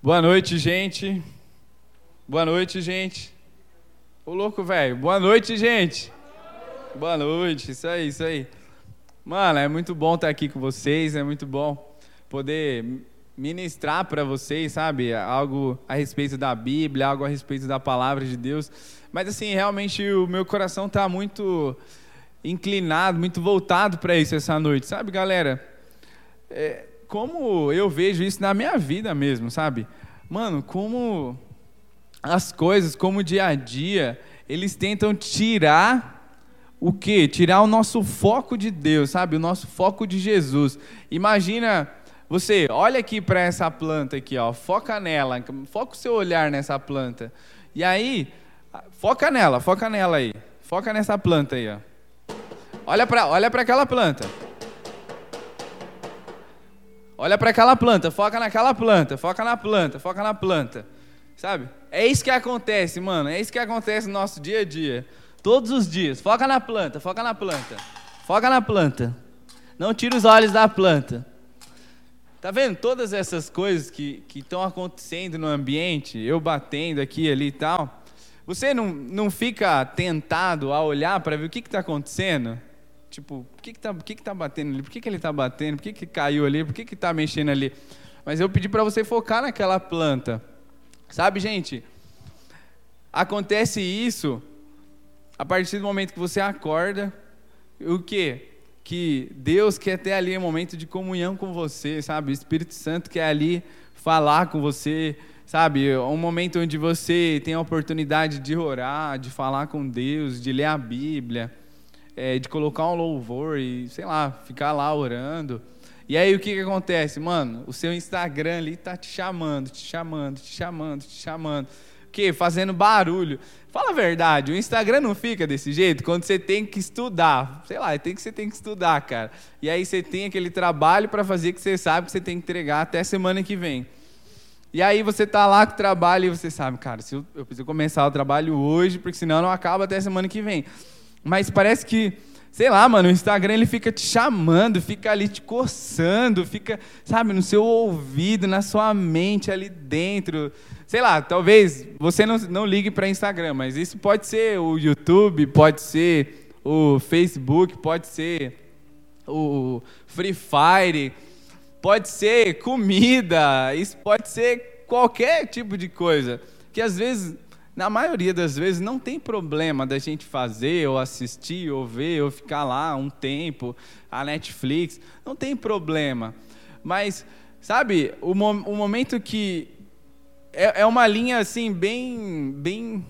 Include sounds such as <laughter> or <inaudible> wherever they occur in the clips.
Boa noite, gente. Boa noite, gente. Ô louco, velho. Boa noite, gente. Boa noite. Isso aí, isso aí. Mano, é muito bom estar aqui com vocês, é muito bom poder ministrar para vocês, sabe? Algo a respeito da Bíblia, algo a respeito da palavra de Deus. Mas assim, realmente o meu coração está muito inclinado, muito voltado para isso essa noite, sabe, galera? É, como eu vejo isso na minha vida mesmo, sabe? Mano, como as coisas, como o dia a dia, eles tentam tirar o quê? Tirar o nosso foco de Deus, sabe? O nosso foco de Jesus. Imagina você, olha aqui para essa planta aqui, ó, foca nela, foca o seu olhar nessa planta. E aí, foca nela, foca nela aí. Foca nessa planta aí, ó. Olha para olha para aquela planta. Olha para aquela planta, foca naquela planta, foca na planta, foca na planta. Sabe? É isso que acontece, mano. É isso que acontece no nosso dia a dia. Todos os dias. Foca na planta, foca na planta. Foca na planta. Não tira os olhos da planta. Tá vendo todas essas coisas que estão acontecendo no ambiente, eu batendo aqui ali e tal? Você não, não fica tentado a olhar para ver o que está acontecendo? Tipo, por que, que, tá, que, que tá batendo ali? Por que, que ele está batendo? Por que, que caiu ali? Por que está mexendo ali? Mas eu pedi para você focar naquela planta. Sabe, gente? Acontece isso a partir do momento que você acorda. O quê? Que Deus quer ter ali um momento de comunhão com você, sabe? O Espírito Santo quer ali falar com você, sabe? Um momento onde você tem a oportunidade de orar, de falar com Deus, de ler a Bíblia é, de colocar um louvor e, sei lá, ficar lá orando. E aí o que, que acontece? Mano, o seu Instagram ali tá te chamando, te chamando, te chamando, te chamando. O quê? Fazendo barulho. Fala a verdade, o Instagram não fica desse jeito quando você tem que estudar. Sei lá, tem que você tem que estudar, cara. E aí você tem aquele trabalho para fazer que você sabe que você tem que entregar até semana que vem. E aí você tá lá com o trabalho e você sabe, cara, se eu, eu preciso começar o trabalho hoje, porque senão não acaba até semana que vem. Mas parece que, sei lá, mano, o Instagram ele fica te chamando, fica ali te coçando, fica, sabe, no seu ouvido, na sua mente ali dentro. Sei lá, talvez você não, não ligue para Instagram, mas isso pode ser o YouTube, pode ser o Facebook, pode ser o Free Fire, pode ser comida, isso pode ser qualquer tipo de coisa. Que às vezes na maioria das vezes não tem problema da gente fazer, ou assistir, ou ver, ou ficar lá um tempo, a Netflix, não tem problema. Mas, sabe, o, mo o momento que. É, é uma linha assim, bem. bem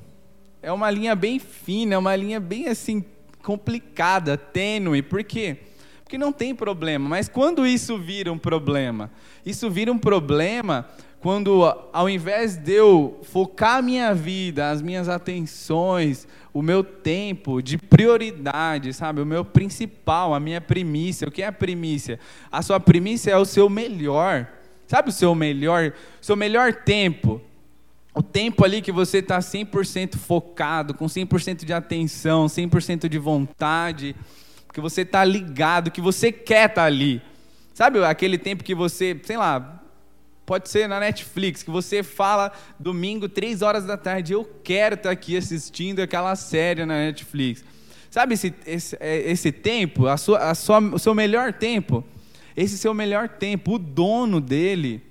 é uma linha bem fina, é uma linha bem assim, complicada, tênue. Por quê? Porque não tem problema. Mas quando isso vira um problema? Isso vira um problema quando ao invés de eu focar a minha vida, as minhas atenções, o meu tempo de prioridade, sabe? O meu principal, a minha primícia. O que é a primícia? A sua primícia é o seu melhor. Sabe o seu melhor, o seu melhor tempo? O tempo ali que você está 100% focado, com 100% de atenção, 100% de vontade, que você está ligado, que você quer estar tá ali. Sabe aquele tempo que você, sei lá, Pode ser na Netflix, que você fala domingo, três horas da tarde, eu quero estar aqui assistindo aquela série na Netflix. Sabe esse, esse, é, esse tempo, a sua, a sua, o seu melhor tempo? Esse seu melhor tempo, o dono dele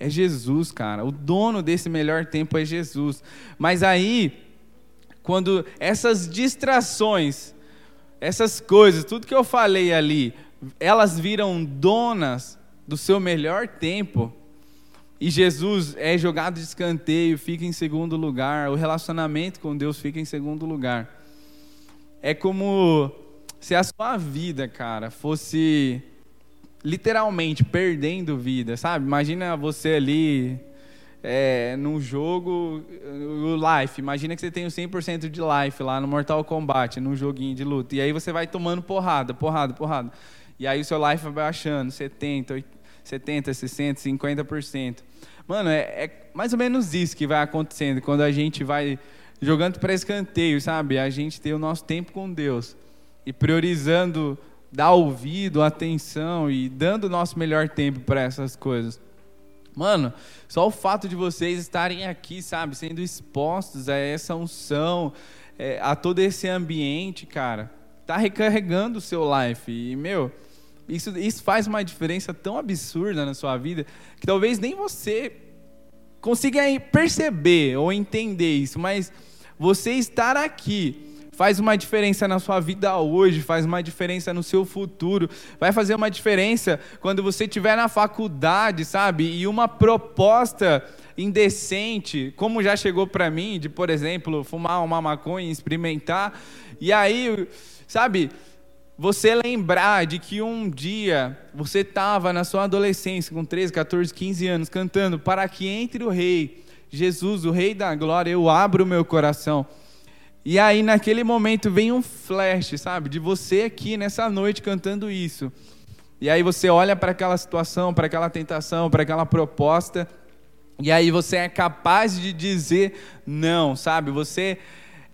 é Jesus, cara. O dono desse melhor tempo é Jesus. Mas aí, quando essas distrações, essas coisas, tudo que eu falei ali, elas viram donas do seu melhor tempo, e Jesus é jogado de escanteio, fica em segundo lugar, o relacionamento com Deus fica em segundo lugar. É como se a sua vida, cara, fosse literalmente perdendo vida, sabe? Imagina você ali é, num jogo, o life, imagina que você tem o 100% de life lá no Mortal Kombat, num joguinho de luta, e aí você vai tomando porrada, porrada, porrada. E aí o seu life vai baixando, 70, 80, 70, 60, 50%. Mano, é, é mais ou menos isso que vai acontecendo quando a gente vai jogando para escanteio, sabe? A gente tem o nosso tempo com Deus e priorizando dar ouvido, atenção e dando o nosso melhor tempo para essas coisas. Mano, só o fato de vocês estarem aqui, sabe, sendo expostos a essa unção, é, a todo esse ambiente, cara, tá recarregando o seu life. E, meu, isso, isso faz uma diferença tão absurda na sua vida que talvez nem você consiga perceber ou entender isso, mas você estar aqui faz uma diferença na sua vida hoje, faz uma diferença no seu futuro, vai fazer uma diferença quando você estiver na faculdade, sabe? E uma proposta indecente, como já chegou para mim, de, por exemplo, fumar uma maconha, experimentar, e aí, sabe? Você lembrar de que um dia você estava na sua adolescência, com 13, 14, 15 anos, cantando para que entre o Rei, Jesus, o Rei da Glória, eu abro o meu coração. E aí, naquele momento, vem um flash, sabe, de você aqui nessa noite cantando isso. E aí você olha para aquela situação, para aquela tentação, para aquela proposta, e aí você é capaz de dizer não, sabe? Você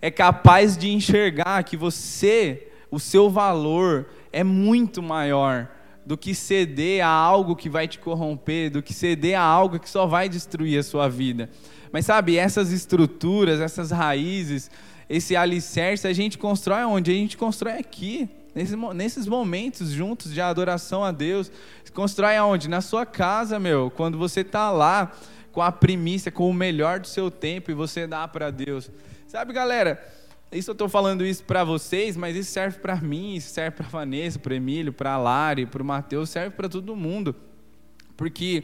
é capaz de enxergar que você, o seu valor é muito maior do que ceder a algo que vai te corromper, do que ceder a algo que só vai destruir a sua vida. Mas sabe, essas estruturas, essas raízes, esse alicerce a gente constrói onde? A gente constrói aqui, nesses, momentos juntos de adoração a Deus. Constrói aonde? Na sua casa, meu. Quando você está lá com a primícia, com o melhor do seu tempo e você dá para Deus. Sabe, galera? Isso eu estou falando isso para vocês, mas isso serve para mim, isso serve para Vanessa, para Emílio, para Lari, para o Mateus, serve para todo mundo. Porque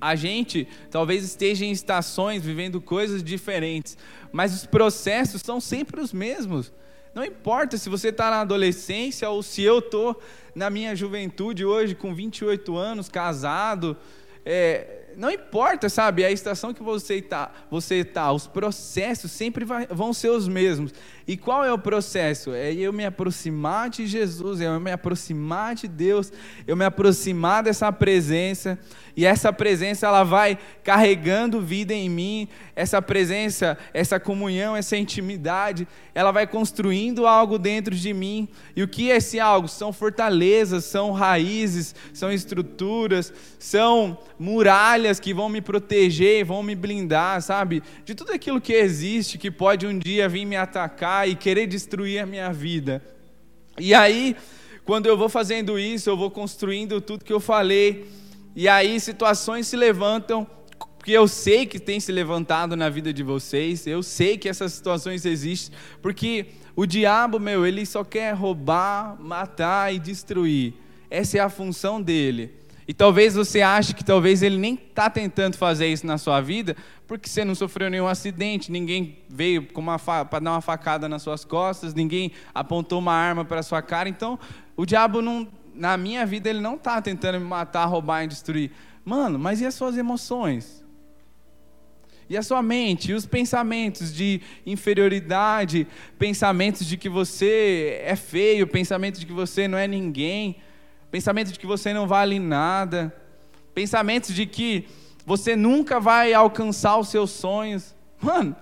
a gente talvez esteja em estações vivendo coisas diferentes, mas os processos são sempre os mesmos. Não importa se você está na adolescência ou se eu estou na minha juventude hoje, com 28 anos, casado. É, não importa, sabe, a estação que você está, você tá, os processos sempre vai, vão ser os mesmos. E qual é o processo? É eu me aproximar de Jesus, é eu me aproximar de Deus, eu me aproximar dessa presença, e essa presença ela vai carregando vida em mim, essa presença, essa comunhão, essa intimidade, ela vai construindo algo dentro de mim. E o que é esse algo? São fortalezas, são raízes, são estruturas, são muralhas que vão me proteger, vão me blindar, sabe? De tudo aquilo que existe que pode um dia vir me atacar e querer destruir a minha vida. E aí, quando eu vou fazendo isso, eu vou construindo tudo que eu falei e aí situações se levantam, porque eu sei que tem se levantado na vida de vocês, eu sei que essas situações existem, porque o diabo, meu, ele só quer roubar, matar e destruir. Essa é a função dele. E talvez você ache que talvez ele nem está tentando fazer isso na sua vida, porque você não sofreu nenhum acidente, ninguém veio para dar uma facada nas suas costas, ninguém apontou uma arma para sua cara. Então, o diabo não, na minha vida ele não está tentando me matar, roubar e destruir. Mano, mas e as suas emoções? E a sua mente, e os pensamentos de inferioridade, pensamentos de que você é feio, pensamentos de que você não é ninguém, pensamentos de que você não vale nada, pensamentos de que você nunca vai alcançar os seus sonhos. Mano,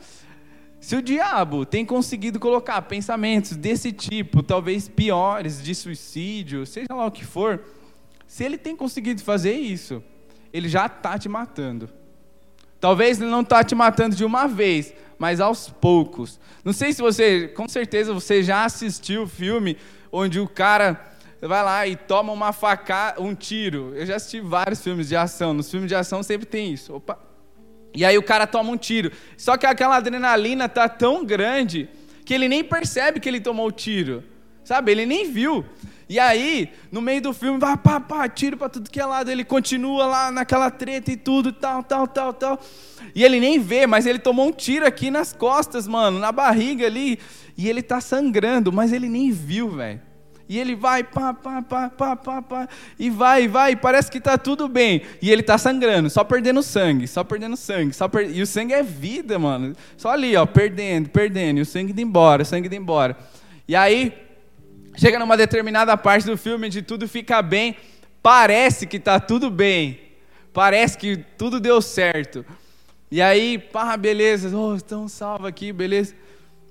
se o diabo tem conseguido colocar pensamentos desse tipo, talvez piores, de suicídio, seja lá o que for, se ele tem conseguido fazer isso, ele já está te matando. Talvez ele não está te matando de uma vez, mas aos poucos. Não sei se você, com certeza você já assistiu o filme onde o cara vai lá e toma uma facada, um tiro. Eu já assisti vários filmes de ação. Nos filmes de ação sempre tem isso. Opa, e aí o cara toma um tiro. Só que aquela adrenalina tá tão grande que ele nem percebe que ele tomou o tiro. Sabe? Ele nem viu. E aí, no meio do filme, vai pá, pá, tiro para tudo que é lado. Ele continua lá naquela treta e tudo, tal, tal, tal, tal. E ele nem vê, mas ele tomou um tiro aqui nas costas, mano, na barriga ali. E ele tá sangrando, mas ele nem viu, velho. E ele vai, pá, pá, pá, pá, pá, pá, e vai, vai, parece que está tudo bem. E ele está sangrando, só perdendo sangue, só perdendo sangue. Só per... E o sangue é vida, mano. Só ali, ó, perdendo, perdendo, e o sangue indo embora, o sangue indo embora. E aí, chega numa determinada parte do filme onde tudo fica bem, parece que está tudo bem, parece que tudo deu certo. E aí, pá, beleza, oh, estão salvos aqui, beleza.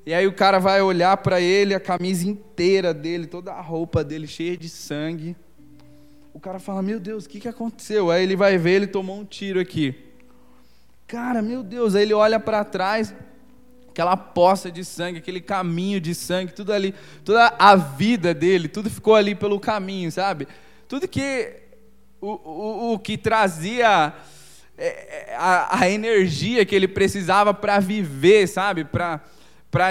E aí o cara vai olhar para ele, a camisa inteira dele, toda a roupa dele cheia de sangue. O cara fala: Meu Deus, o que, que aconteceu? Aí ele vai ver, ele tomou um tiro aqui. Cara, meu Deus. Aí ele olha para trás, aquela poça de sangue, aquele caminho de sangue, tudo ali, toda a vida dele, tudo ficou ali pelo caminho, sabe? Tudo que o, o, o que trazia é, é, a, a, energia que ele precisava para viver, sabe? Para,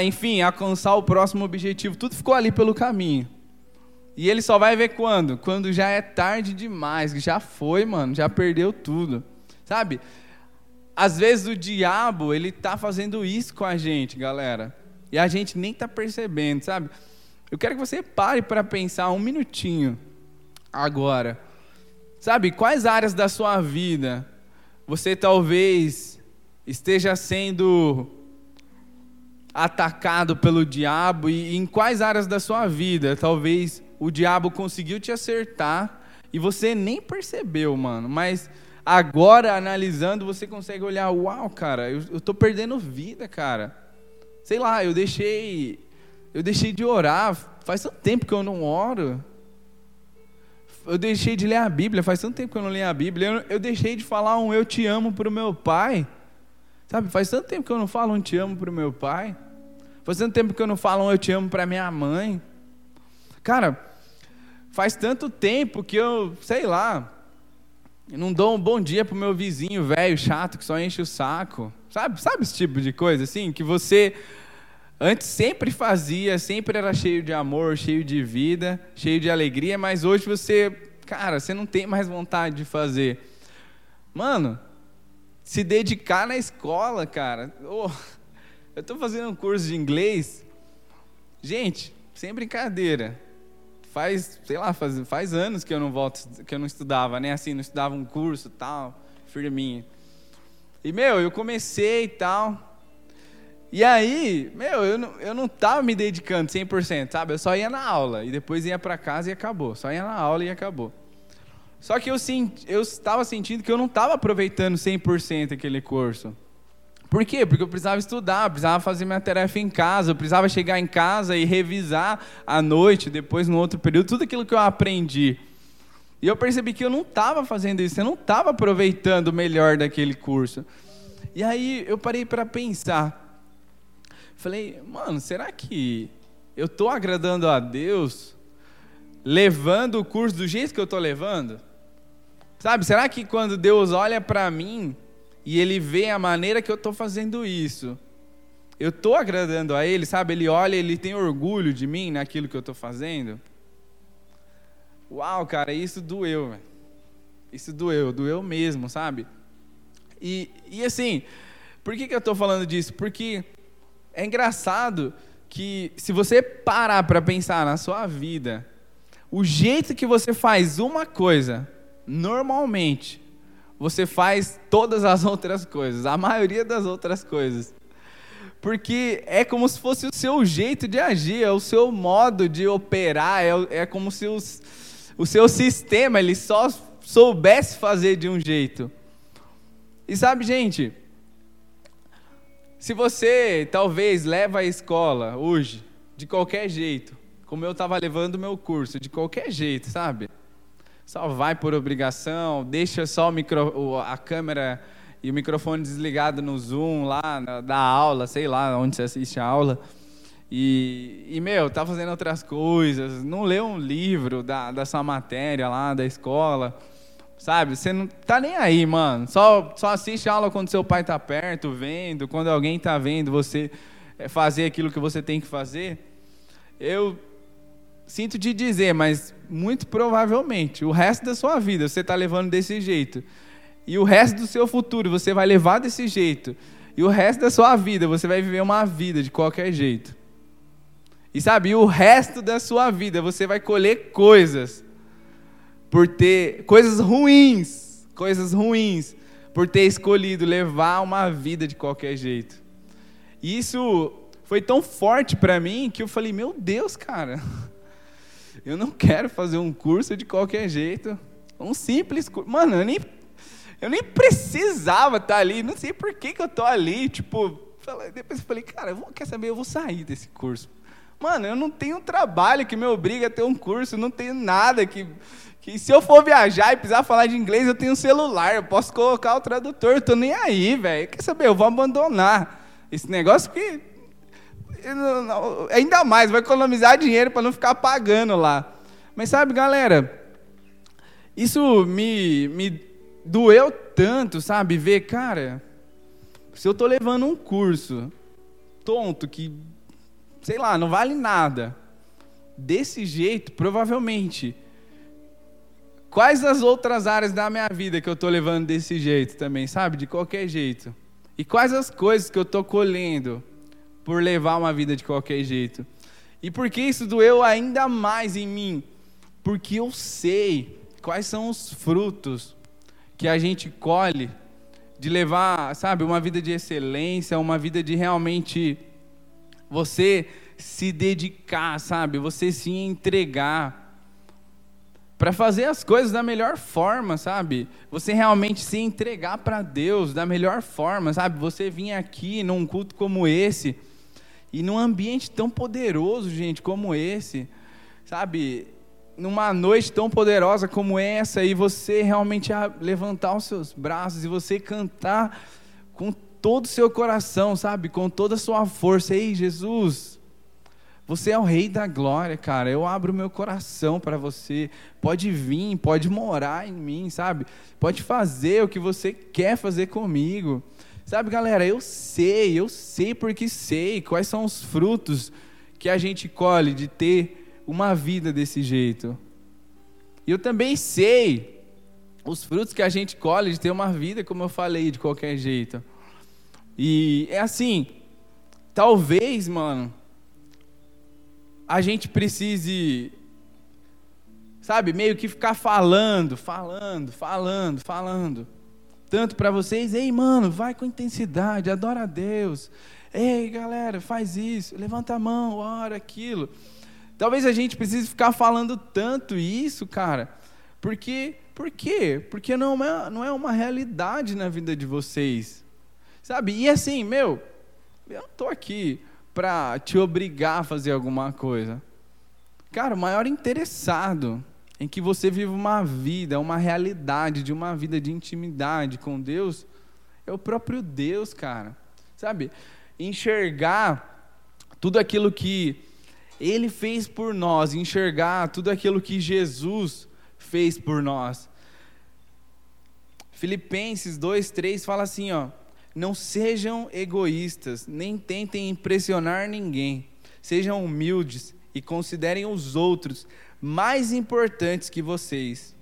enfim, alcançar o próximo objetivo, tudo ficou ali pelo caminho. E ele só vai ver quando? Quando já é tarde demais, já foi, mano, já perdeu tudo. Sabe? Às vezes o diabo, ele tá fazendo isso com a gente, galera. E a gente nem tá percebendo, sabe? Eu quero que você pare para pensar um minutinho agora. Sabe, quais áreas da sua vida você talvez esteja sendo atacado pelo diabo e em quais áreas da sua vida talvez o diabo conseguiu te acertar e você nem percebeu, mano. Mas agora, analisando, você consegue olhar: uau, cara, eu, eu tô perdendo vida, cara. Sei lá, eu deixei. Eu deixei de orar. Faz tanto tempo que eu não oro. Eu deixei de ler a Bíblia. Faz tanto tempo que eu não leio a Bíblia. Eu, eu deixei de falar um eu te amo para o meu pai. Sabe, faz tanto tempo que eu não falo um te amo para o meu pai. Faz tanto tempo que eu não falo um eu te amo para minha mãe. Cara, faz tanto tempo que eu, sei lá, não dou um bom dia pro meu vizinho velho, chato, que só enche o saco. Sabe, sabe esse tipo de coisa assim? Que você antes sempre fazia, sempre era cheio de amor, cheio de vida, cheio de alegria, mas hoje você, cara, você não tem mais vontade de fazer. Mano, se dedicar na escola, cara. Oh, eu estou fazendo um curso de inglês. Gente, sem brincadeira faz, sei lá, faz, faz anos que eu não volto, que eu não estudava, né? Assim, não estudava um curso tal, firminho. E, meu, eu comecei e tal. E aí, meu, eu não, eu não tava me dedicando 100%, sabe? Eu só ia na aula e depois ia para casa e acabou. Só ia na aula e acabou. Só que eu, eu estava sentindo que eu não estava aproveitando 100% aquele curso. Por quê? Porque eu precisava estudar, eu precisava fazer minha tarefa em casa, eu precisava chegar em casa e revisar à noite, depois no outro período, tudo aquilo que eu aprendi. E eu percebi que eu não estava fazendo isso, eu não estava aproveitando o melhor daquele curso. E aí eu parei para pensar. Falei, mano, será que eu estou agradando a Deus levando o curso do jeito que eu estou levando? Sabe, será que quando Deus olha para mim, e ele vê a maneira que eu estou fazendo isso. Eu estou agradando a ele, sabe? Ele olha, ele tem orgulho de mim naquilo que eu estou fazendo. Uau, cara, isso doeu. Isso doeu, doeu mesmo, sabe? E, e assim, por que, que eu estou falando disso? Porque é engraçado que se você parar para pensar na sua vida, o jeito que você faz uma coisa, normalmente, você faz todas as outras coisas, a maioria das outras coisas. Porque é como se fosse o seu jeito de agir, é o seu modo de operar, é, é como se os, o seu sistema ele só soubesse fazer de um jeito. E sabe, gente, se você talvez leva a escola hoje de qualquer jeito, como eu estava levando o meu curso, de qualquer jeito, sabe? Só vai por obrigação, deixa só micro, a câmera e o microfone desligado no Zoom lá da aula, sei lá onde você assiste a aula. E, e, meu, tá fazendo outras coisas, não lê um livro da, da sua matéria lá da escola, sabe? Você não tá nem aí, mano. Só, só assiste a aula quando seu pai tá perto, vendo, quando alguém tá vendo você é, fazer aquilo que você tem que fazer. Eu sinto te dizer, mas muito provavelmente o resto da sua vida você está levando desse jeito. E o resto do seu futuro você vai levar desse jeito. E o resto da sua vida você vai viver uma vida de qualquer jeito. E sabe, o resto da sua vida você vai colher coisas por ter coisas ruins, coisas ruins por ter escolhido levar uma vida de qualquer jeito. E isso foi tão forte para mim que eu falei: "Meu Deus, cara, <laughs> eu não quero fazer um curso de qualquer jeito. Um simples curso. Mano, eu nem, eu nem precisava estar ali. Não sei por que, que eu estou ali. Tipo, depois eu falei, cara, eu vou, quer saber? Eu vou sair desse curso. Mano, eu não tenho trabalho que me obriga a ter um curso, não tenho nada que, que se eu for viajar e precisar falar de inglês, eu tenho um celular, eu posso colocar o tradutor, eu tô nem aí, velho. Quer saber? Eu vou abandonar esse negócio porque ainda mais, vai economizar dinheiro para não ficar pagando lá. Mas sabe, galera, isso me, me doeu tanto, sabe? Ver, cara, se eu tô levando um curso tonto que sei lá, não vale nada. Desse jeito, provavelmente. Quais as outras áreas da minha vida que eu estou levando desse jeito também, sabe? De qualquer jeito. E quais as coisas que eu estou colhendo por levar uma vida de qualquer jeito. E por que isso doeu ainda mais em mim? Porque eu sei quais são os frutos que a gente colhe de levar, sabe, uma vida de excelência, uma vida de realmente você se dedicar, sabe? Você se entregar para fazer as coisas da melhor forma, sabe? Você realmente se entregar para Deus da melhor forma, sabe? Você vir aqui num culto como esse e num ambiente tão poderoso, gente, como esse, sabe? Numa noite tão poderosa como essa e você realmente levantar os seus braços e você cantar com todo o seu coração, sabe? Com toda a sua força. Ei, Jesus, você é o Rei da glória, cara. Eu abro meu coração para você. Pode vir, pode morar em mim, sabe? Pode fazer o que você quer fazer comigo. Sabe, galera, eu sei, eu sei porque sei quais são os frutos que a gente colhe de ter uma vida desse jeito. E eu também sei os frutos que a gente colhe de ter uma vida, como eu falei, de qualquer jeito. E é assim, talvez, mano, a gente precise, sabe, meio que ficar falando, falando, falando, falando. Tanto para vocês, ei, mano, vai com intensidade, adora a Deus. Ei, galera, faz isso, levanta a mão, ora aquilo. Talvez a gente precise ficar falando tanto isso, cara, porque, por quê? Porque não é, não é uma realidade na vida de vocês. Sabe? E assim, meu, eu não estou aqui para te obrigar a fazer alguma coisa. Cara, o maior interessado em que você viva uma vida, uma realidade de uma vida de intimidade com Deus, é o próprio Deus, cara. Sabe? Enxergar tudo aquilo que Ele fez por nós, enxergar tudo aquilo que Jesus fez por nós. Filipenses 2:3 fala assim, ó: não sejam egoístas, nem tentem impressionar ninguém. Sejam humildes e considerem os outros mais importantes que vocês.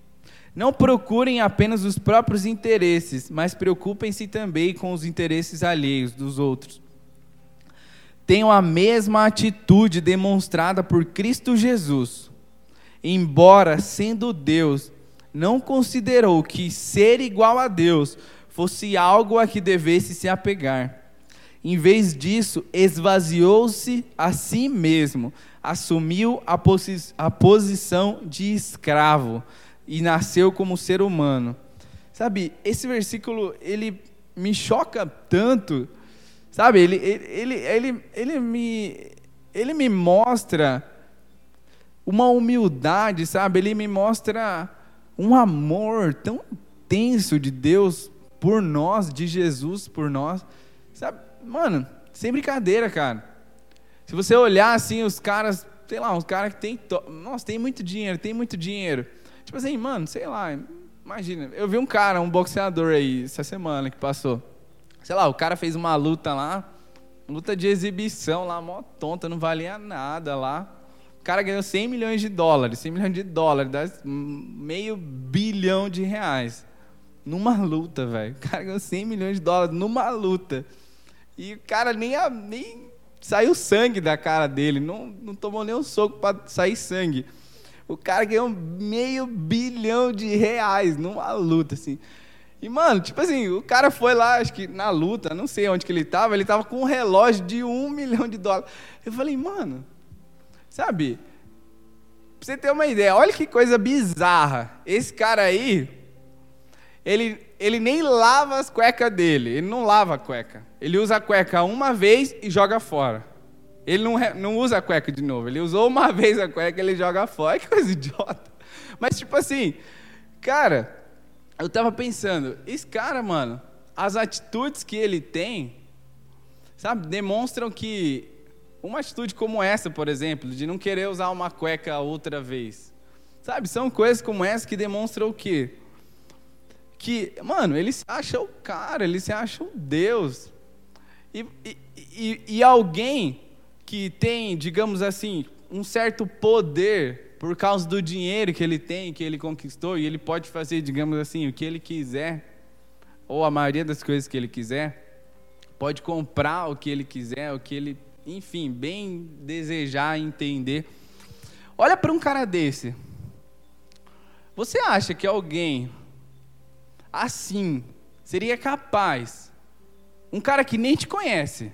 Não procurem apenas os próprios interesses, mas preocupem-se também com os interesses alheios dos outros. Tenham a mesma atitude demonstrada por Cristo Jesus. Embora sendo Deus, não considerou que ser igual a Deus fosse algo a que devesse se apegar. Em vez disso, esvaziou-se a si mesmo, assumiu a, posi a posição de escravo e nasceu como ser humano. Sabe, esse versículo, ele me choca tanto, sabe, ele, ele, ele, ele, me, ele me mostra uma humildade, sabe, ele me mostra um amor tão intenso de Deus por nós, de Jesus por nós. Sabe, mano, sem brincadeira, cara. Se você olhar assim, os caras, sei lá, uns caras que tem. To... Nossa, tem muito dinheiro, tem muito dinheiro. Tipo assim, mano, sei lá, imagina. Eu vi um cara, um boxeador aí, essa semana que passou. Sei lá, o cara fez uma luta lá, luta de exibição lá, mó tonta, não valia nada lá. O cara ganhou 100 milhões de dólares, 100 milhões de dólares, dá meio bilhão de reais numa luta, velho. O cara ganhou 100 milhões de dólares numa luta. E o cara nem, nem saiu sangue da cara dele, não, não tomou nem um soco para sair sangue. O cara ganhou meio bilhão de reais numa luta, assim. E, mano, tipo assim, o cara foi lá, acho que na luta, não sei onde que ele tava, ele tava com um relógio de um <laughs> milhão de dólares. Eu falei, mano, sabe, pra você ter uma ideia, olha que coisa bizarra. Esse cara aí, ele, ele nem lava as cuecas dele. Ele não lava a cueca. Ele usa a cueca uma vez e joga fora. Ele não, não usa a cueca de novo. Ele usou uma <laughs> vez a cueca, ele joga fora. <laughs> Que coisa idiota. Mas, tipo assim, cara, eu tava pensando, esse cara, mano, as atitudes que ele tem, sabe, demonstram que uma atitude como essa, por exemplo, de não querer usar uma cueca outra vez, sabe, são coisas como essa que demonstram o quê? Que, mano, ele se acha o cara, ele se acha o Deus. E, e, e, alguém que tem, digamos assim, um certo poder por causa do dinheiro que ele tem, que ele conquistou, e ele pode fazer, digamos assim, o que ele quiser, ou a maioria das coisas que ele quiser, pode comprar o que ele quiser, o que ele, enfim, bem desejar entender. Olha para um cara desse. Você acha que alguém assim seria capaz, um cara que nem te conhece,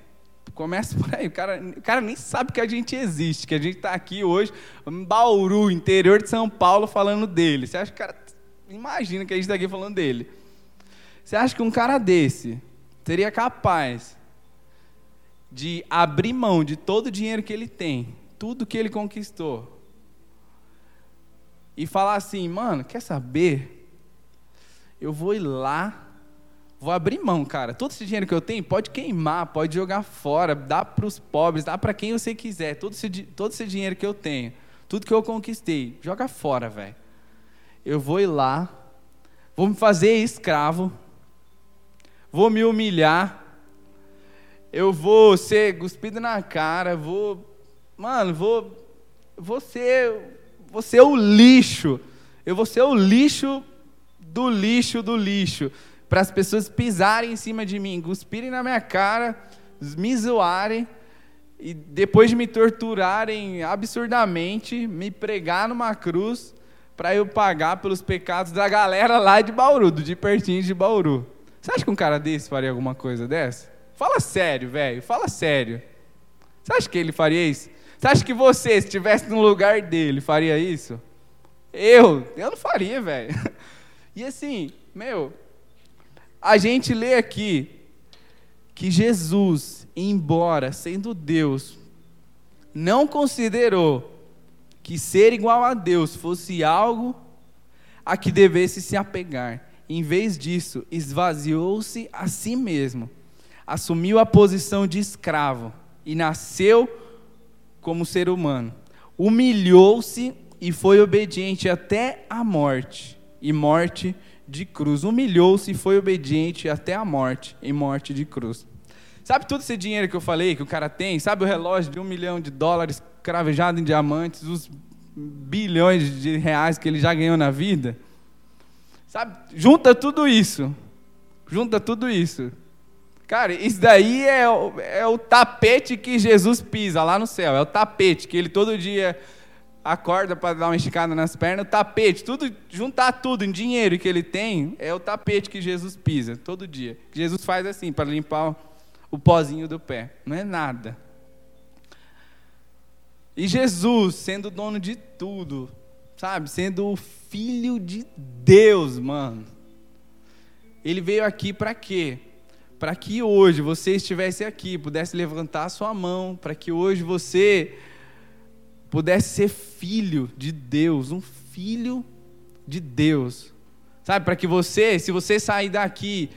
Começa por aí. O cara, o cara nem sabe que a gente existe, que a gente está aqui hoje, em Bauru, interior de São Paulo, falando dele. Você acha que o cara. Imagina que a gente está aqui falando dele. Você acha que um cara desse seria capaz de abrir mão de todo o dinheiro que ele tem, tudo que ele conquistou, e falar assim, mano, quer saber? Eu vou ir lá Vou abrir mão, cara. Todo esse dinheiro que eu tenho, pode queimar, pode jogar fora, dá para os pobres, dá para quem você quiser. Todo esse, todo esse dinheiro que eu tenho, tudo que eu conquistei, joga fora, velho. Eu vou ir lá, vou me fazer escravo, vou me humilhar, eu vou ser cuspido na cara, vou. Mano, vou. Vou ser. Vou ser o lixo. Eu vou ser o lixo do lixo do lixo para as pessoas pisarem em cima de mim, cuspirem na minha cara, me zoarem e depois de me torturarem absurdamente, me pregar numa cruz para eu pagar pelos pecados da galera lá de Bauru, do de pertinho de Bauru. Você acha que um cara desse faria alguma coisa dessa? Fala sério, velho, fala sério. Você acha que ele faria isso? Você acha que você, se estivesse no lugar dele, faria isso? Eu, eu não faria, velho. <laughs> E assim, meu, a gente lê aqui que Jesus, embora sendo Deus, não considerou que ser igual a Deus fosse algo a que devesse se apegar. Em vez disso, esvaziou-se a si mesmo, assumiu a posição de escravo e nasceu como ser humano. Humilhou-se e foi obediente até a morte e morte cruz. Humilhou-se e foi obediente até a morte, em morte de cruz. Sabe todo esse dinheiro que eu falei que o cara tem? Sabe o relógio de um milhão de dólares cravejado em diamantes, os bilhões de reais que ele já ganhou na vida? Sabe? Junta tudo isso. Junta tudo isso. Cara, isso daí é é o tapete que Jesus pisa lá no céu. É o tapete que ele todo dia acorda para dar uma esticada nas pernas, o tapete, tudo, juntar tudo em dinheiro que ele tem, é o tapete que Jesus pisa todo dia. Jesus faz assim para limpar o pozinho do pé. Não é nada. E Jesus, sendo dono de tudo, sabe, sendo o filho de Deus, mano. Ele veio aqui para quê? Para que hoje você estivesse aqui, pudesse levantar a sua mão, para que hoje você pudesse ser filho de Deus, um filho de Deus. Sabe, para que você, se você sair daqui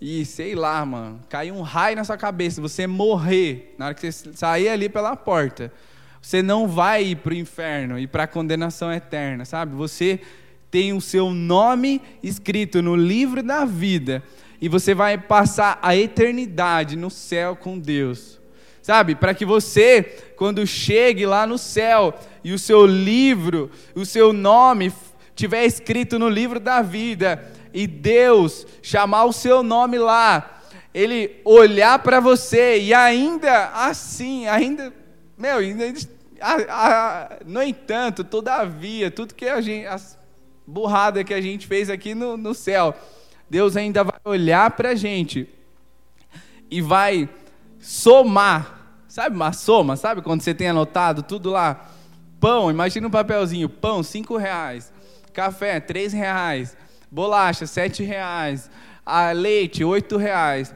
e sei lá, mano, cair um raio na sua cabeça, você morrer na hora que você sair ali pela porta, você não vai ir para o inferno e para a condenação eterna, sabe? Você tem o seu nome escrito no livro da vida e você vai passar a eternidade no céu com Deus sabe? Para que você, quando chegue lá no céu e o seu livro, o seu nome tiver escrito no livro da vida e Deus chamar o seu nome lá, ele olhar para você e ainda assim, ainda, meu, ainda, a, a, no entanto, todavia, tudo que a gente, as burrada que a gente fez aqui no, no céu, Deus ainda vai olhar para a gente e vai somar. Sabe uma soma? Sabe quando você tem anotado tudo lá? Pão, imagina um papelzinho. Pão, cinco reais. Café, três reais. Bolacha, sete reais. A leite, oito reais.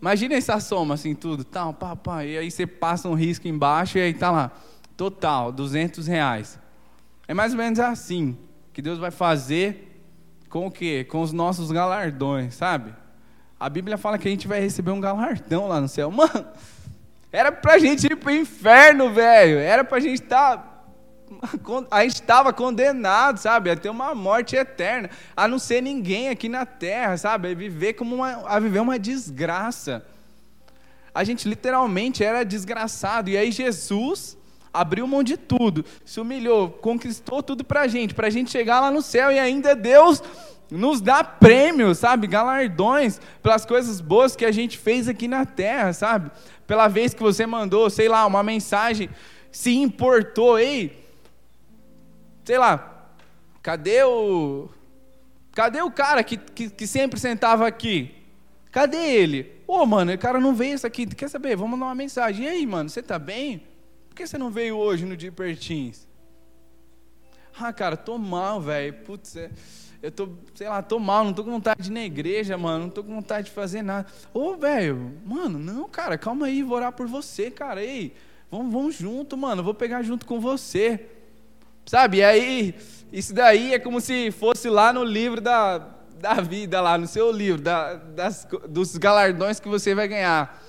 Imagina essa soma, assim, tudo, tal, pá, pá, e aí você passa um risco embaixo e aí tá lá, total, 200 reais. É mais ou menos assim que Deus vai fazer com o quê? Com os nossos galardões, sabe? A Bíblia fala que a gente vai receber um galardão lá no céu. <laughs> Mano, era pra gente ir pro inferno, velho. Era pra gente estar tá a gente estava condenado, sabe, a ter uma morte eterna, a não ser ninguém aqui na terra, sabe, a viver como uma, a viver uma desgraça. A gente literalmente era desgraçado, e aí Jesus abriu mão de tudo, se humilhou, conquistou tudo para a gente, para a gente chegar lá no céu, e ainda Deus nos dá prêmios, sabe, galardões pelas coisas boas que a gente fez aqui na terra, sabe, pela vez que você mandou, sei lá, uma mensagem, se importou, ei, sei lá, cadê o. Cadê o cara que, que, que sempre sentava aqui? Cadê ele? Ô, oh, mano, o cara não veio isso aqui. Quer saber? Vamos mandar uma mensagem. E aí, mano, você tá bem? Por que você não veio hoje no dia Pertins? Ah, cara, tô mal, velho. Putz, é, eu tô, sei lá, tô mal, não tô com vontade de ir na igreja, mano, não tô com vontade de fazer nada. Ô, velho, mano, não, cara, calma aí, vou orar por você, cara. Ei, vamos, vamos junto, mano, vou pegar junto com você. Sabe? E aí, isso daí é como se fosse lá no livro da, da vida, lá no seu livro, da, das, dos galardões que você vai ganhar.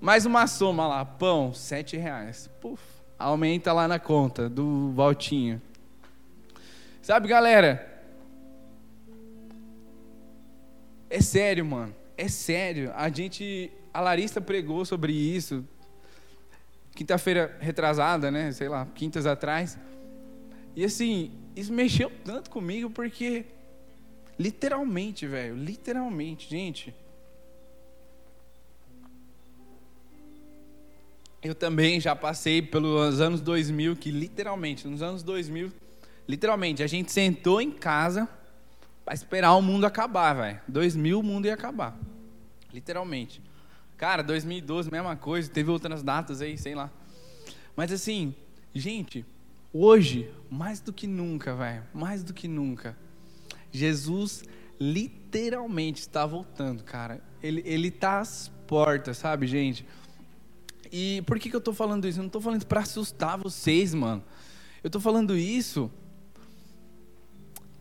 Mais uma soma lá, pão, sete reais. Puf, aumenta lá na conta do Valtinho. Sabe, galera? É sério, mano. É sério. A gente, a Larissa pregou sobre isso quinta-feira retrasada, né? Sei lá, quintas atrás. E assim, isso mexeu tanto comigo porque literalmente, velho, literalmente, gente. Eu também já passei pelos anos 2000 que literalmente, nos anos 2000, literalmente a gente sentou em casa para esperar o mundo acabar, velho. 2000 o mundo ia acabar. Literalmente. Cara, 2012 mesma coisa, teve outras datas aí, sei lá. Mas assim, gente, Hoje, mais do que nunca, velho, mais do que nunca, Jesus literalmente está voltando, cara. Ele, ele tá às portas, sabe, gente? E por que, que eu estou falando isso? Eu não estou falando para assustar vocês, mano. Eu estou falando isso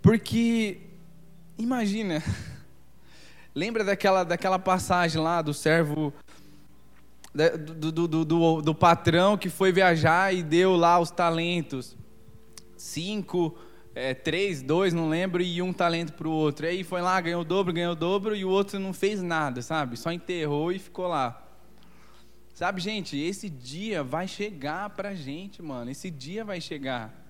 porque, imagina, <laughs> lembra daquela, daquela passagem lá do servo do, do, do, do, do patrão que foi viajar e deu lá os talentos. Cinco, é, três, dois, não lembro, e um talento para o outro. Aí foi lá, ganhou o dobro, ganhou o dobro, e o outro não fez nada, sabe? Só enterrou e ficou lá. Sabe, gente, esse dia vai chegar pra gente, mano. Esse dia vai chegar.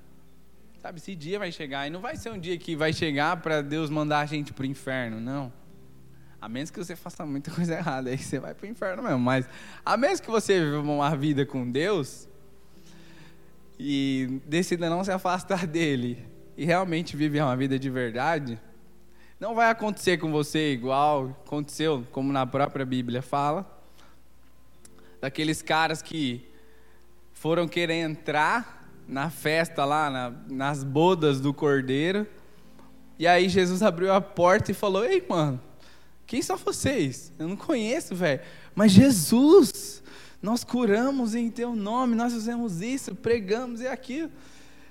Sabe, esse dia vai chegar. E não vai ser um dia que vai chegar para Deus mandar a gente pro inferno, não. A menos que você faça muita coisa errada, aí você vai para o inferno mesmo. Mas a menos que você viva uma vida com Deus e decida não se afastar <laughs> dele e realmente viver uma vida de verdade, não vai acontecer com você igual aconteceu, como na própria Bíblia fala, daqueles caras que foram querer entrar na festa lá, na, nas bodas do cordeiro, e aí Jesus abriu a porta e falou: Ei, mano quem são vocês? Eu não conheço, velho. Mas Jesus, nós curamos em teu nome, nós fizemos isso, pregamos e aquilo.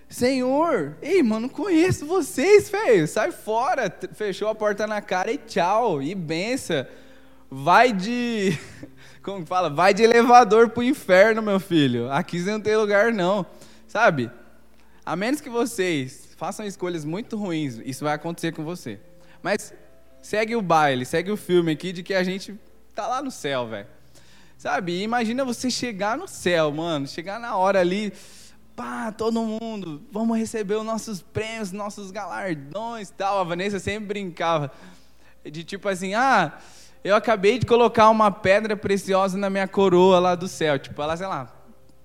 Senhor, ei, mano, não conheço vocês, velho. Sai fora. Fechou a porta na cara e tchau. E benção. Vai de. <laughs> Como fala? Vai de elevador pro inferno, meu filho. Aqui você não tem lugar, não. Sabe? A menos que vocês façam escolhas muito ruins, isso vai acontecer com você. Mas segue o baile, segue o filme aqui de que a gente tá lá no céu, velho. Sabe? Imagina você chegar no céu, mano, chegar na hora ali, pá, todo mundo, vamos receber os nossos prêmios, nossos galardões, tal. A Vanessa sempre brincava de tipo assim, ah, eu acabei de colocar uma pedra preciosa na minha coroa lá do céu, tipo, ela, sei lá,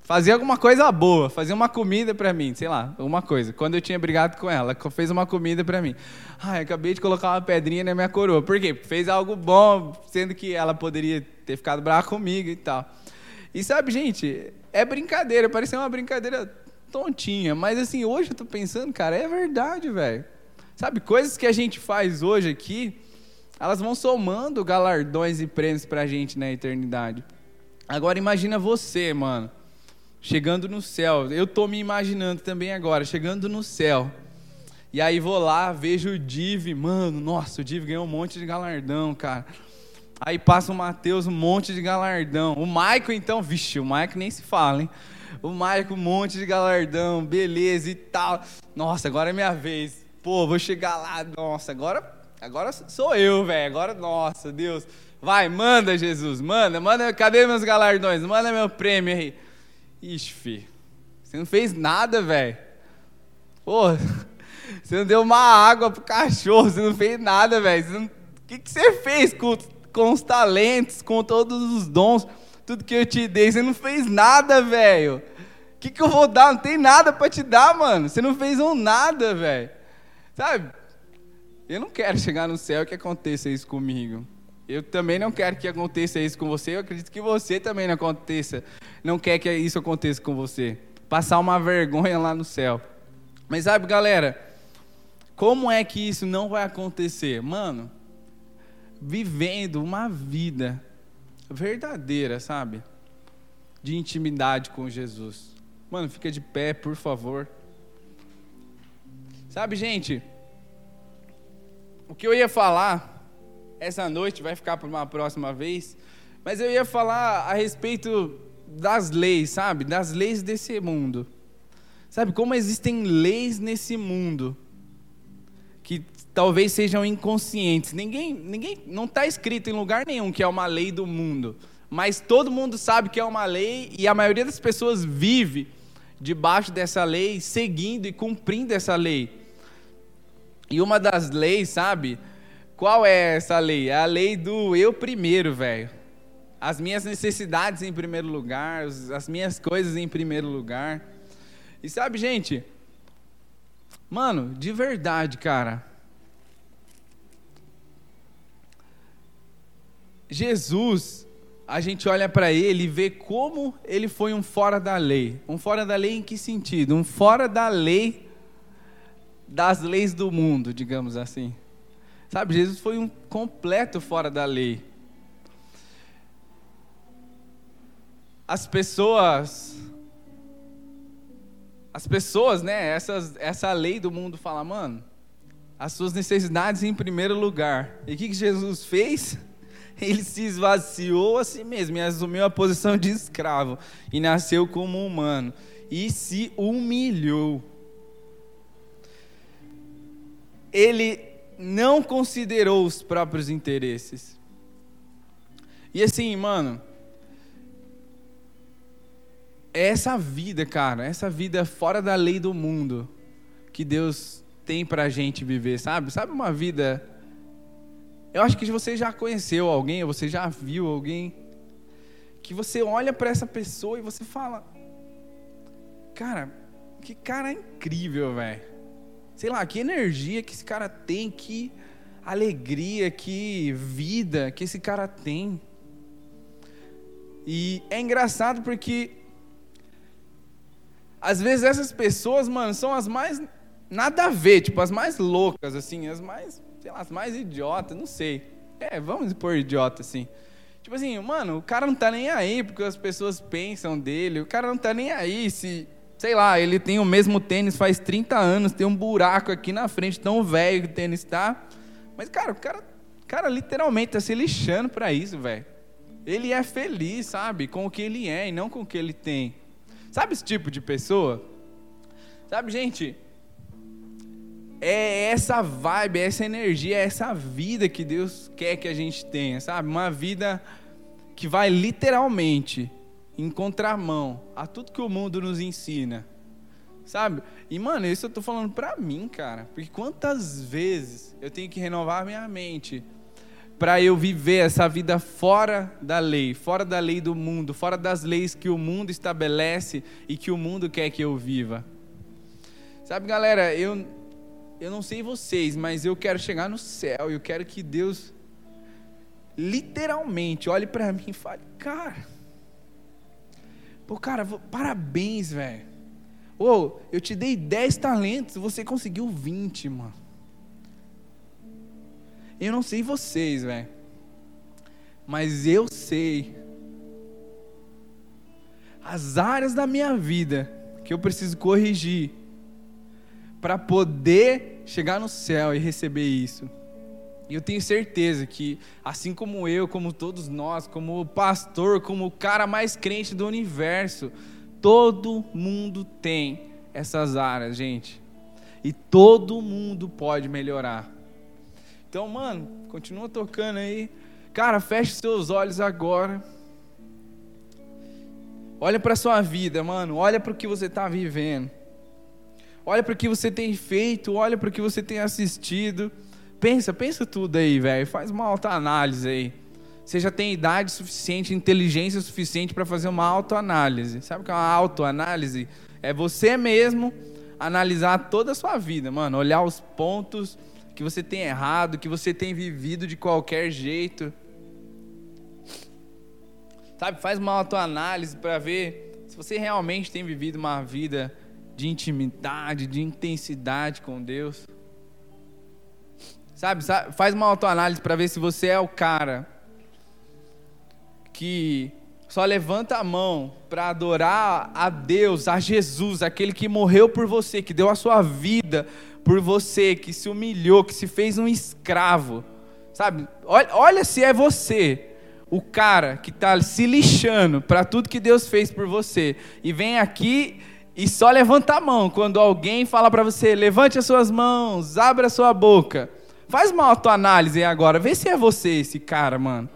fazia alguma coisa boa, fazia uma comida para mim, sei lá, alguma coisa. Quando eu tinha brigado com ela, fez uma comida para mim. Ai, acabei de colocar uma pedrinha na minha coroa. Por quê? Fez algo bom, sendo que ela poderia ter ficado brava comigo e tal. E sabe, gente, é brincadeira, parecia uma brincadeira tontinha, mas assim, hoje eu tô pensando, cara, é verdade, velho. Sabe, coisas que a gente faz hoje aqui, elas vão somando galardões e prêmios pra gente na eternidade. Agora imagina você, mano, chegando no céu. Eu tô me imaginando também agora, chegando no céu. E aí vou lá, vejo o Div, mano, nossa, o Div ganhou um monte de galardão, cara. Aí passa o Matheus, um monte de galardão. O Maico, então, vixe, o Maico nem se fala, hein? O Maico, um monte de galardão, beleza e tal. Nossa, agora é minha vez. Pô, vou chegar lá, nossa, agora, agora sou eu, velho. Agora, nossa, Deus. Vai, manda, Jesus, manda, manda. Cadê meus galardões? Manda meu prêmio aí. Ixi, filho, você não fez nada, velho. Pô, <laughs> você não deu uma água pro cachorro, você não fez nada, velho. O que, que você fez com com os talentos, com todos os dons, tudo que eu te dei. Você não fez nada, velho. O que, que eu vou dar? Não tem nada para te dar, mano. Você não fez um nada, velho. Sabe? Eu não quero chegar no céu e que aconteça isso comigo. Eu também não quero que aconteça isso com você. Eu acredito que você também não aconteça. Não quer que isso aconteça com você. Passar uma vergonha lá no céu. Mas sabe, galera, como é que isso não vai acontecer? Mano, vivendo uma vida verdadeira, sabe? De intimidade com Jesus. Mano, fica de pé, por favor. Sabe, gente? O que eu ia falar essa noite vai ficar para uma próxima vez, mas eu ia falar a respeito das leis, sabe? Das leis desse mundo. Sabe como existem leis nesse mundo que talvez sejam inconscientes. Ninguém, ninguém não está escrito em lugar nenhum que é uma lei do mundo, mas todo mundo sabe que é uma lei e a maioria das pessoas vive debaixo dessa lei, seguindo e cumprindo essa lei. E uma das leis, sabe? Qual é essa lei? É a lei do eu primeiro, velho. As minhas necessidades em primeiro lugar, as minhas coisas em primeiro lugar. E sabe, gente? Mano, de verdade, cara. Jesus, a gente olha para ele e vê como ele foi um fora da lei. Um fora da lei em que sentido? Um fora da lei das leis do mundo, digamos assim. Sabe, Jesus foi um completo fora da lei. As pessoas as pessoas, né, essas, essa lei do mundo fala, mano, as suas necessidades em primeiro lugar. E o que, que Jesus fez? <laughs> ele se esvaziou a si mesmo e assumiu a posição de escravo e nasceu como humano e se humilhou. Ele não considerou os próprios interesses. E assim, mano, essa vida, cara, essa vida fora da lei do mundo que Deus tem pra gente viver, sabe? Sabe uma vida eu acho que você já conheceu alguém, ou você já viu alguém, que você olha para essa pessoa e você fala: Cara, que cara incrível, velho. Sei lá, que energia que esse cara tem, que alegria, que vida que esse cara tem. E é engraçado porque às vezes essas pessoas, mano, são as mais nada a ver, tipo as mais loucas assim, as mais sei lá, as mais idiotas, não sei. É, vamos pôr idiota assim. Tipo assim, mano, o cara não tá nem aí porque as pessoas pensam dele, o cara não tá nem aí se, sei lá, ele tem o mesmo tênis faz 30 anos, tem um buraco aqui na frente, tão velho que o tênis tá. Mas, cara, o cara, cara literalmente tá se lixando pra isso, velho. Ele é feliz, sabe, com o que ele é e não com o que ele tem. Sabe esse tipo de pessoa? Sabe, gente, é essa vibe, é essa energia, é essa vida que Deus quer que a gente tenha, sabe? Uma vida que vai literalmente em contramão a tudo que o mundo nos ensina, sabe? E mano, isso eu tô falando pra mim, cara, porque quantas vezes eu tenho que renovar minha mente para eu viver essa vida fora da lei, fora da lei do mundo, fora das leis que o mundo estabelece e que o mundo quer que eu viva. Sabe, galera, eu eu não sei vocês, mas eu quero chegar no céu. Eu quero que Deus literalmente olhe para mim e fale: Cara, pô, cara, parabéns, velho. Ô, eu te dei 10 talentos, você conseguiu 20, mano. Eu não sei vocês, velho. Mas eu sei as áreas da minha vida que eu preciso corrigir para poder chegar no céu e receber isso. E eu tenho certeza que, assim como eu, como todos nós, como o pastor, como o cara mais crente do universo, todo mundo tem essas áreas, gente. E todo mundo pode melhorar. Então, mano, continua tocando aí. Cara, feche seus olhos agora. Olha para sua vida, mano. Olha para o que você está vivendo. Olha para o que você tem feito. Olha para o que você tem assistido. Pensa, pensa tudo aí, velho. Faz uma alta análise aí. Você já tem idade suficiente, inteligência suficiente para fazer uma autoanálise. Sabe o que é uma autoanálise? É você mesmo analisar toda a sua vida, mano. Olhar os pontos que você tem errado, que você tem vivido de qualquer jeito. Sabe, faz uma autoanálise para ver se você realmente tem vivido uma vida de intimidade, de intensidade com Deus. Sabe, sabe faz uma autoanálise para ver se você é o cara que só levanta a mão para adorar a Deus, a Jesus, aquele que morreu por você, que deu a sua vida por você, que se humilhou, que se fez um escravo. Sabe? Olha, olha se é você o cara que está se lixando para tudo que Deus fez por você e vem aqui e só levanta a mão quando alguém fala para você, levante as suas mãos, abra a sua boca. Faz uma autoanálise agora, vê se é você esse cara, mano.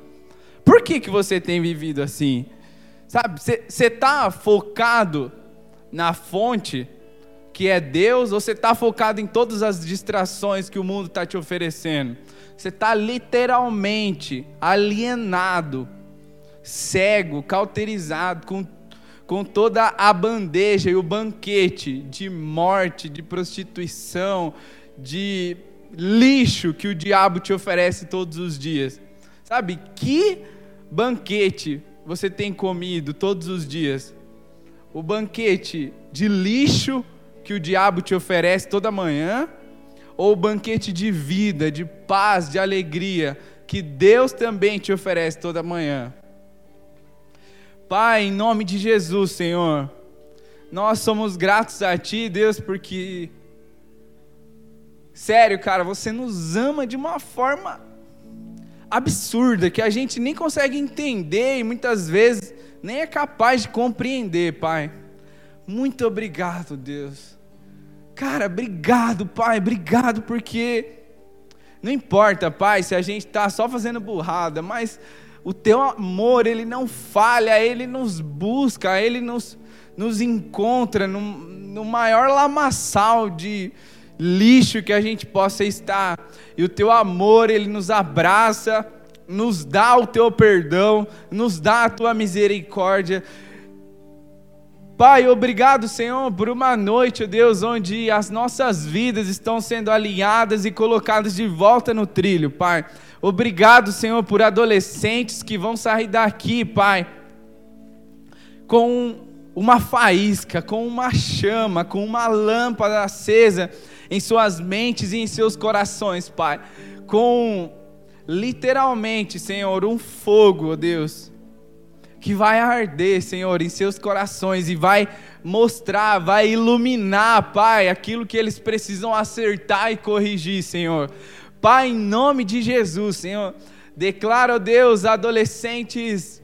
Por que, que você tem vivido assim? Sabe, você está focado na fonte que é Deus ou você está focado em todas as distrações que o mundo está te oferecendo? Você está literalmente alienado, cego, cauterizado, com, com toda a bandeja e o banquete de morte, de prostituição, de lixo que o diabo te oferece todos os dias. Sabe, que banquete você tem comido todos os dias? O banquete de lixo que o diabo te oferece toda manhã? ou o banquete de vida, de paz, de alegria, que Deus também te oferece toda manhã. Pai, em nome de Jesus, Senhor, nós somos gratos a Ti, Deus, porque, sério, cara, você nos ama de uma forma absurda, que a gente nem consegue entender e muitas vezes nem é capaz de compreender, Pai. Muito obrigado, Deus. Cara, obrigado, Pai, obrigado, porque não importa, Pai, se a gente está só fazendo burrada, mas o teu amor, ele não falha, ele nos busca, ele nos, nos encontra no, no maior lamaçal de lixo que a gente possa estar, e o teu amor, ele nos abraça, nos dá o teu perdão, nos dá a tua misericórdia, Pai, obrigado, Senhor, por uma noite, Deus, onde as nossas vidas estão sendo alinhadas e colocadas de volta no trilho, Pai. Obrigado, Senhor, por adolescentes que vão sair daqui, Pai, com uma faísca, com uma chama, com uma lâmpada acesa em suas mentes e em seus corações, Pai. Com literalmente, Senhor, um fogo, Deus que vai arder, Senhor, em seus corações e vai mostrar, vai iluminar, Pai, aquilo que eles precisam acertar e corrigir, Senhor. Pai, em nome de Jesus, Senhor, declaro, Deus, adolescentes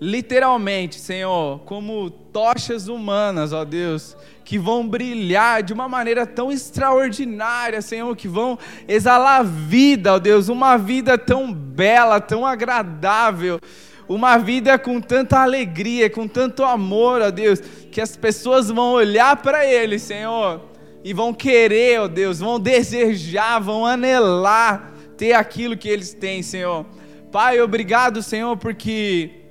literalmente, Senhor, como tochas humanas, ó Deus, que vão brilhar de uma maneira tão extraordinária, Senhor, que vão exalar vida, ó Deus, uma vida tão bela, tão agradável uma vida com tanta alegria, com tanto amor, ó Deus, que as pessoas vão olhar para Ele, Senhor, e vão querer, ó Deus, vão desejar, vão anelar ter aquilo que eles têm, Senhor. Pai, obrigado, Senhor, porque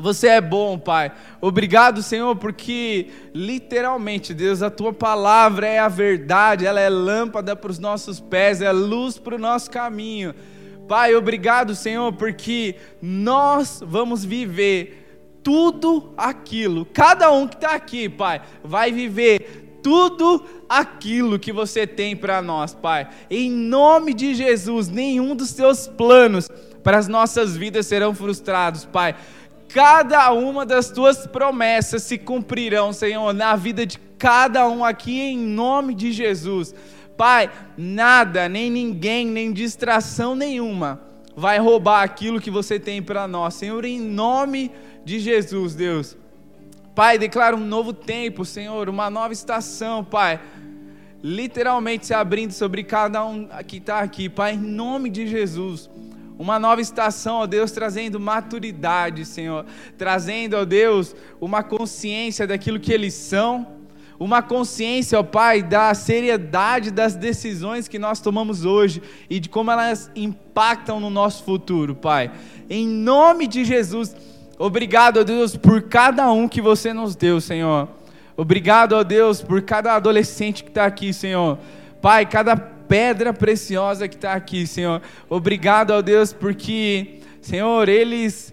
você é bom, Pai. Obrigado, Senhor, porque literalmente, Deus, a tua palavra é a verdade, ela é lâmpada para os nossos pés, é luz para o nosso caminho. Pai, obrigado, Senhor, porque nós vamos viver tudo aquilo, cada um que está aqui, Pai, vai viver tudo aquilo que você tem para nós, Pai. Em nome de Jesus, nenhum dos seus planos para as nossas vidas serão frustrados, Pai. Cada uma das tuas promessas se cumprirão, Senhor, na vida de cada um aqui, em nome de Jesus. Pai, nada, nem ninguém, nem distração nenhuma vai roubar aquilo que você tem para nós, Senhor, em nome de Jesus, Deus. Pai, declara um novo tempo, Senhor, uma nova estação, Pai. Literalmente se abrindo sobre cada um que está aqui, Pai, em nome de Jesus. Uma nova estação, ó Deus, trazendo maturidade, Senhor. Trazendo, ó Deus, uma consciência daquilo que eles são. Uma consciência, ó Pai, da seriedade das decisões que nós tomamos hoje e de como elas impactam no nosso futuro, Pai. Em nome de Jesus Obrigado, ó Deus, por cada um que você nos deu, Senhor. Obrigado, ó Deus, por cada adolescente que está aqui, Senhor. Pai, cada pedra preciosa que está aqui, Senhor. Obrigado, ó Deus, porque, Senhor, eles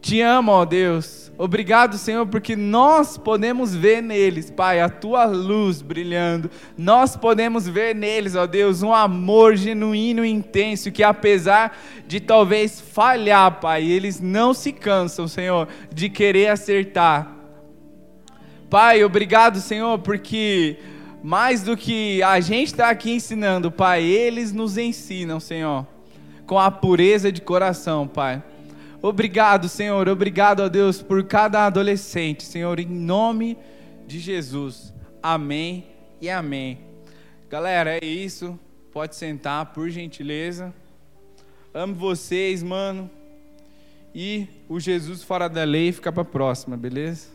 te amam, ó Deus. Obrigado, Senhor, porque nós podemos ver neles, Pai, a tua luz brilhando. Nós podemos ver neles, ó Deus, um amor genuíno e intenso que apesar de talvez falhar, Pai, eles não se cansam, Senhor, de querer acertar. Pai, obrigado, Senhor, porque mais do que a gente está aqui ensinando, Pai, eles nos ensinam, Senhor, com a pureza de coração, Pai. Obrigado, Senhor. Obrigado, a Deus, por cada adolescente, Senhor, em nome de Jesus. Amém e amém. Galera, é isso. Pode sentar, por gentileza. Amo vocês, mano. E o Jesus fora da lei fica para próxima, beleza?